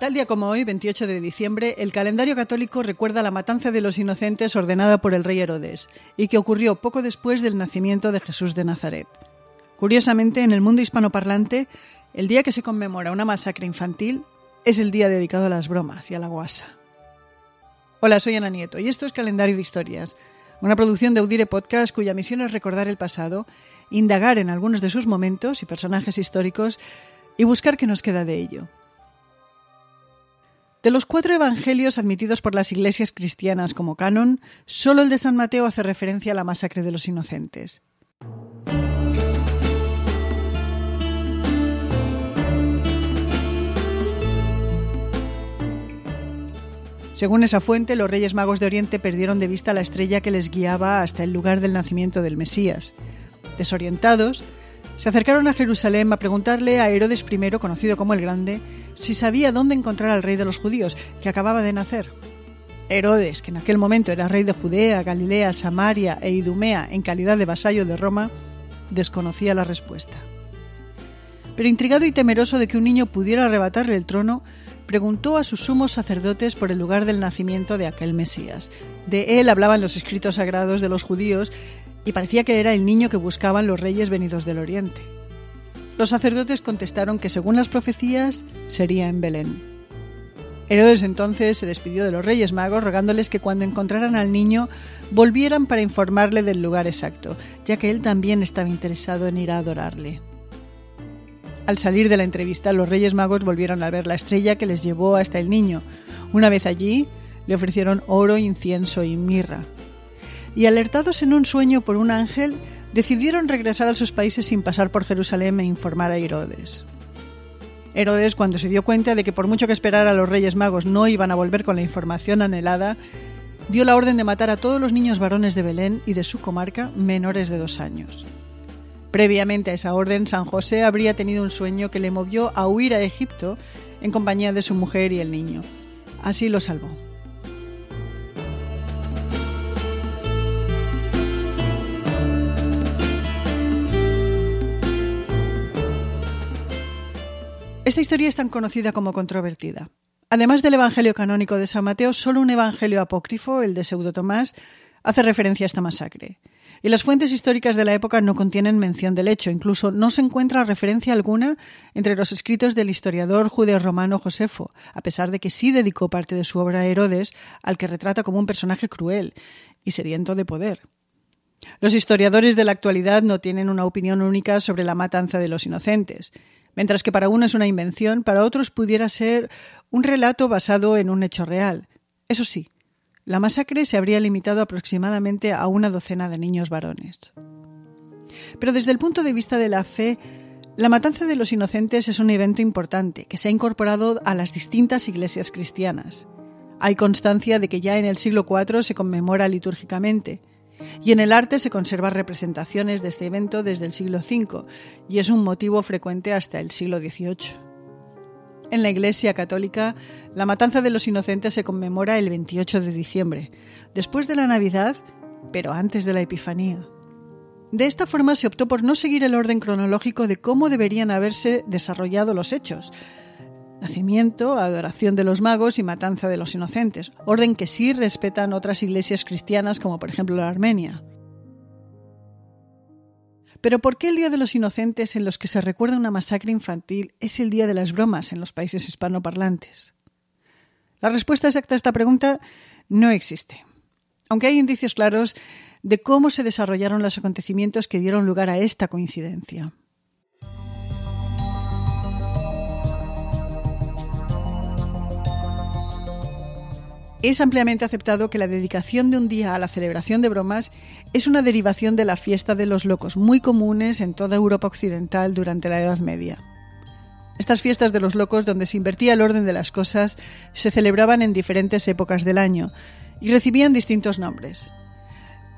Tal día como hoy, 28 de diciembre, el calendario católico recuerda la matanza de los inocentes ordenada por el rey Herodes y que ocurrió poco después del nacimiento de Jesús de Nazaret. Curiosamente, en el mundo hispanoparlante, el día que se conmemora una masacre infantil es el día dedicado a las bromas y a la guasa. Hola, soy Ana Nieto y esto es Calendario de Historias, una producción de Audire Podcast cuya misión es recordar el pasado, indagar en algunos de sus momentos y personajes históricos y buscar qué nos queda de ello. De los cuatro evangelios admitidos por las iglesias cristianas como canon, solo el de San Mateo hace referencia a la masacre de los inocentes. Según esa fuente, los reyes magos de Oriente perdieron de vista la estrella que les guiaba hasta el lugar del nacimiento del Mesías. Desorientados, se acercaron a Jerusalén a preguntarle a Herodes I, conocido como el Grande, si sabía dónde encontrar al rey de los judíos, que acababa de nacer. Herodes, que en aquel momento era rey de Judea, Galilea, Samaria e Idumea en calidad de vasallo de Roma, desconocía la respuesta. Pero intrigado y temeroso de que un niño pudiera arrebatarle el trono, preguntó a sus sumos sacerdotes por el lugar del nacimiento de aquel Mesías. De él hablaban los escritos sagrados de los judíos y parecía que era el niño que buscaban los reyes venidos del oriente. Los sacerdotes contestaron que según las profecías sería en Belén. Herodes entonces se despidió de los reyes magos rogándoles que cuando encontraran al niño volvieran para informarle del lugar exacto, ya que él también estaba interesado en ir a adorarle. Al salir de la entrevista, los reyes magos volvieron a ver la estrella que les llevó hasta el niño. Una vez allí, le ofrecieron oro, incienso y mirra y alertados en un sueño por un ángel, decidieron regresar a sus países sin pasar por Jerusalén e informar a Herodes. Herodes, cuando se dio cuenta de que por mucho que esperara a los Reyes Magos no iban a volver con la información anhelada, dio la orden de matar a todos los niños varones de Belén y de su comarca menores de dos años. Previamente a esa orden, San José habría tenido un sueño que le movió a huir a Egipto en compañía de su mujer y el niño. Así lo salvó. Historia es tan conocida como controvertida. Además del Evangelio canónico de San Mateo, solo un Evangelio apócrifo, el de Pseudo Tomás, hace referencia a esta masacre. Y las fuentes históricas de la época no contienen mención del hecho, incluso no se encuentra referencia alguna entre los escritos del historiador judeo-romano Josefo, a pesar de que sí dedicó parte de su obra a Herodes, al que retrata como un personaje cruel y sediento de poder. Los historiadores de la actualidad no tienen una opinión única sobre la matanza de los inocentes. Mientras que para uno es una invención, para otros pudiera ser un relato basado en un hecho real. Eso sí, la masacre se habría limitado aproximadamente a una docena de niños varones. Pero desde el punto de vista de la fe, la matanza de los inocentes es un evento importante que se ha incorporado a las distintas iglesias cristianas. Hay constancia de que ya en el siglo IV se conmemora litúrgicamente, y en el arte se conservan representaciones de este evento desde el siglo V y es un motivo frecuente hasta el siglo XVIII. En la Iglesia Católica, la matanza de los inocentes se conmemora el 28 de diciembre, después de la Navidad, pero antes de la Epifanía. De esta forma se optó por no seguir el orden cronológico de cómo deberían haberse desarrollado los hechos, nacimiento, adoración de los magos y matanza de los inocentes, orden que sí respetan otras iglesias cristianas como por ejemplo la Armenia. Pero ¿por qué el Día de los Inocentes en los que se recuerda una masacre infantil es el Día de las Bromas en los países hispanoparlantes? La respuesta exacta a esta pregunta no existe, aunque hay indicios claros de cómo se desarrollaron los acontecimientos que dieron lugar a esta coincidencia. Es ampliamente aceptado que la dedicación de un día a la celebración de bromas es una derivación de la fiesta de los locos, muy comunes en toda Europa occidental durante la Edad Media. Estas fiestas de los locos, donde se invertía el orden de las cosas, se celebraban en diferentes épocas del año y recibían distintos nombres.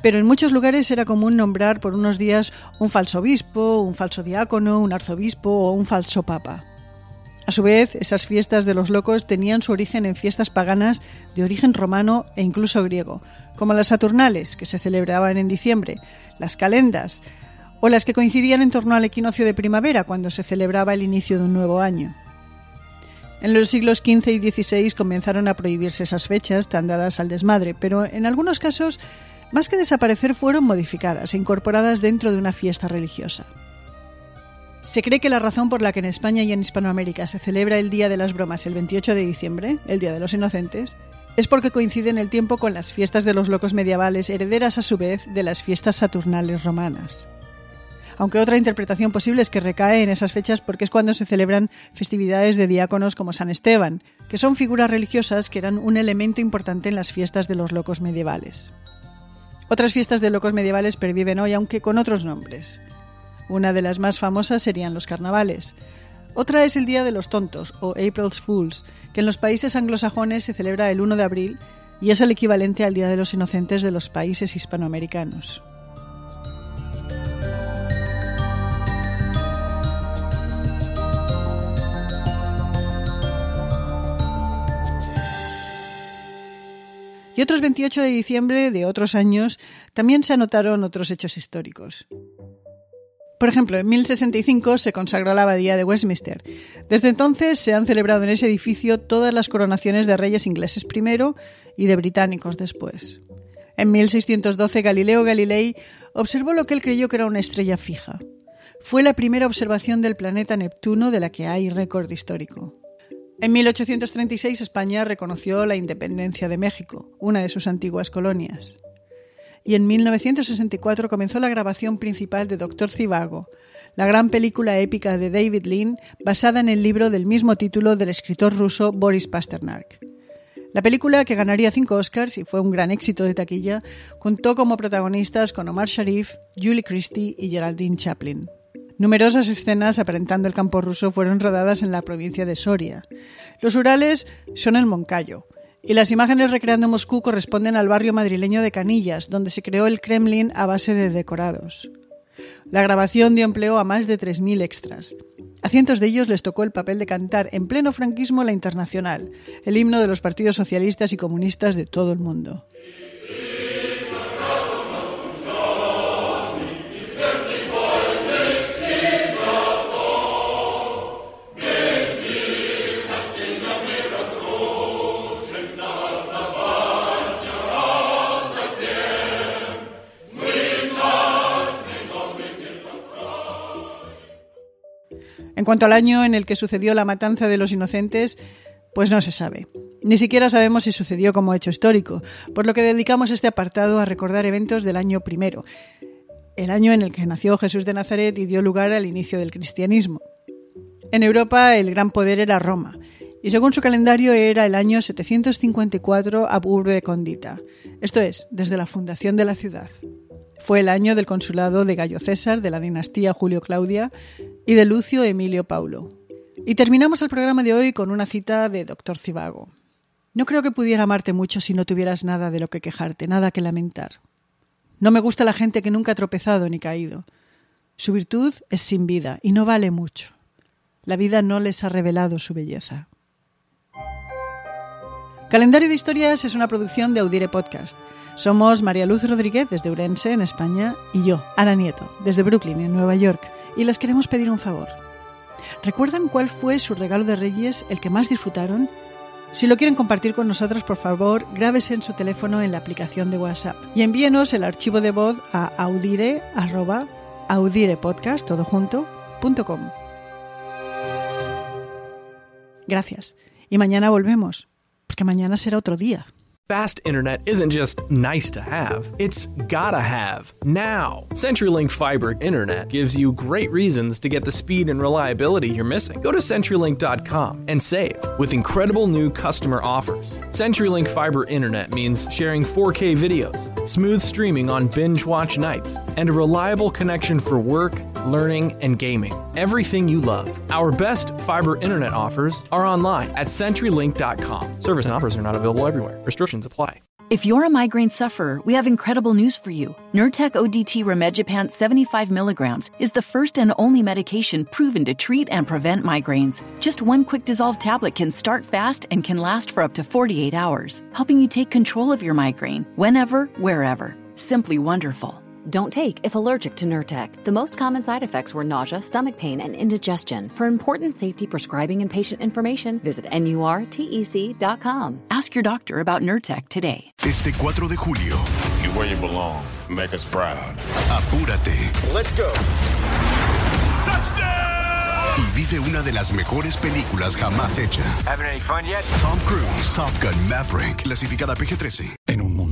Pero en muchos lugares era común nombrar por unos días un falso obispo, un falso diácono, un arzobispo o un falso papa. Su vez, esas fiestas de los locos tenían su origen en fiestas paganas de origen romano e incluso griego, como las Saturnales, que se celebraban en diciembre, las calendas, o las que coincidían en torno al equinoccio de primavera, cuando se celebraba el inicio de un nuevo año. En los siglos XV y XVI comenzaron a prohibirse esas fechas tan dadas al desmadre, pero en algunos casos, más que desaparecer, fueron modificadas e incorporadas dentro de una fiesta religiosa. Se cree que la razón por la que en España y en Hispanoamérica se celebra el Día de las Bromas el 28 de diciembre, el Día de los Inocentes, es porque coincide en el tiempo con las fiestas de los locos medievales, herederas a su vez de las fiestas saturnales romanas. Aunque otra interpretación posible es que recae en esas fechas porque es cuando se celebran festividades de diáconos como San Esteban, que son figuras religiosas que eran un elemento importante en las fiestas de los locos medievales. Otras fiestas de locos medievales perviven hoy, aunque con otros nombres. Una de las más famosas serían los carnavales, otra es el Día de los Tontos, o April's Fools, que en los países anglosajones se celebra el 1 de abril y es el equivalente al Día de los Inocentes de los países hispanoamericanos. Y otros 28 de diciembre de otros años también se anotaron otros hechos históricos. Por ejemplo, en 1065 se consagró la abadía de Westminster. Desde entonces se han celebrado en ese edificio todas las coronaciones de reyes ingleses primero y de británicos después. En 1612 Galileo Galilei observó lo que él creyó que era una estrella fija. Fue la primera observación del planeta Neptuno de la que hay récord histórico. En 1836 España reconoció la independencia de México, una de sus antiguas colonias y en 1964 comenzó la grabación principal de Doctor Zivago, la gran película épica de David Lean basada en el libro del mismo título del escritor ruso Boris Pasternak. La película, que ganaría cinco Oscars y fue un gran éxito de taquilla, contó como protagonistas con Omar Sharif, Julie Christie y Geraldine Chaplin. Numerosas escenas aparentando el campo ruso fueron rodadas en la provincia de Soria. Los Urales son el Moncayo, y las imágenes recreando Moscú corresponden al barrio madrileño de Canillas, donde se creó el Kremlin a base de decorados. La grabación dio empleo a más de 3.000 extras. A cientos de ellos les tocó el papel de cantar en pleno franquismo la Internacional, el himno de los partidos socialistas y comunistas de todo el mundo. Cuanto al año en el que sucedió la matanza de los inocentes, pues no se sabe. Ni siquiera sabemos si sucedió como hecho histórico, por lo que dedicamos este apartado a recordar eventos del año primero, el año en el que nació Jesús de Nazaret y dio lugar al inicio del cristianismo. En Europa el gran poder era Roma, y según su calendario era el año 754 ab urbe condita, esto es, desde la fundación de la ciudad. Fue el año del consulado de Gallo César, de la dinastía Julio Claudia y de Lucio Emilio Paulo. Y terminamos el programa de hoy con una cita de Doctor Cibago. No creo que pudiera amarte mucho si no tuvieras nada de lo que quejarte, nada que lamentar. No me gusta la gente que nunca ha tropezado ni caído. Su virtud es sin vida y no vale mucho. La vida no les ha revelado su belleza. Calendario de Historias es una producción de Audire Podcast. Somos María Luz Rodríguez desde Urense, en España, y yo, Ana Nieto, desde Brooklyn, en Nueva York, y les queremos pedir un favor. ¿Recuerdan cuál fue su regalo de Reyes, el que más disfrutaron? Si lo quieren compartir con nosotros, por favor, grábese en su teléfono en la aplicación de WhatsApp y envíenos el archivo de voz a audire, Gracias. Y mañana volvemos, porque mañana será otro día. Fast internet isn't just nice to have, it's gotta have now. CenturyLink fiber internet gives you great reasons to get the speed and reliability you're missing. Go to CenturyLink.com and save with incredible new customer offers. CenturyLink fiber internet means sharing 4K videos, smooth streaming on binge watch nights, and a reliable connection for work, learning, and gaming. Everything you love. Our best fiber internet offers are online at CenturyLink.com. Service and offers are not available everywhere. Restrictions apply. If you're a migraine sufferer, we have incredible news for you. Nurtec ODT Remegipant 75 milligrams is the first and only medication proven to treat and prevent migraines. Just one quick dissolve tablet can start fast and can last for up to 48 hours, helping you take control of your migraine whenever, wherever. Simply wonderful. Don't take if allergic to Nurtec. The most common side effects were nausea, stomach pain, and indigestion. For important safety, prescribing, and patient information, visit nurtec.com. Ask your doctor about Nurtec today. Este 4 de julio, You where you belong. Make us proud. apúrate Let's go. Touchdown! y vive una de las mejores películas jamás hecha. Having any fun yet? Tom Cruise, Top Gun Maverick, clasificada PG-13. En un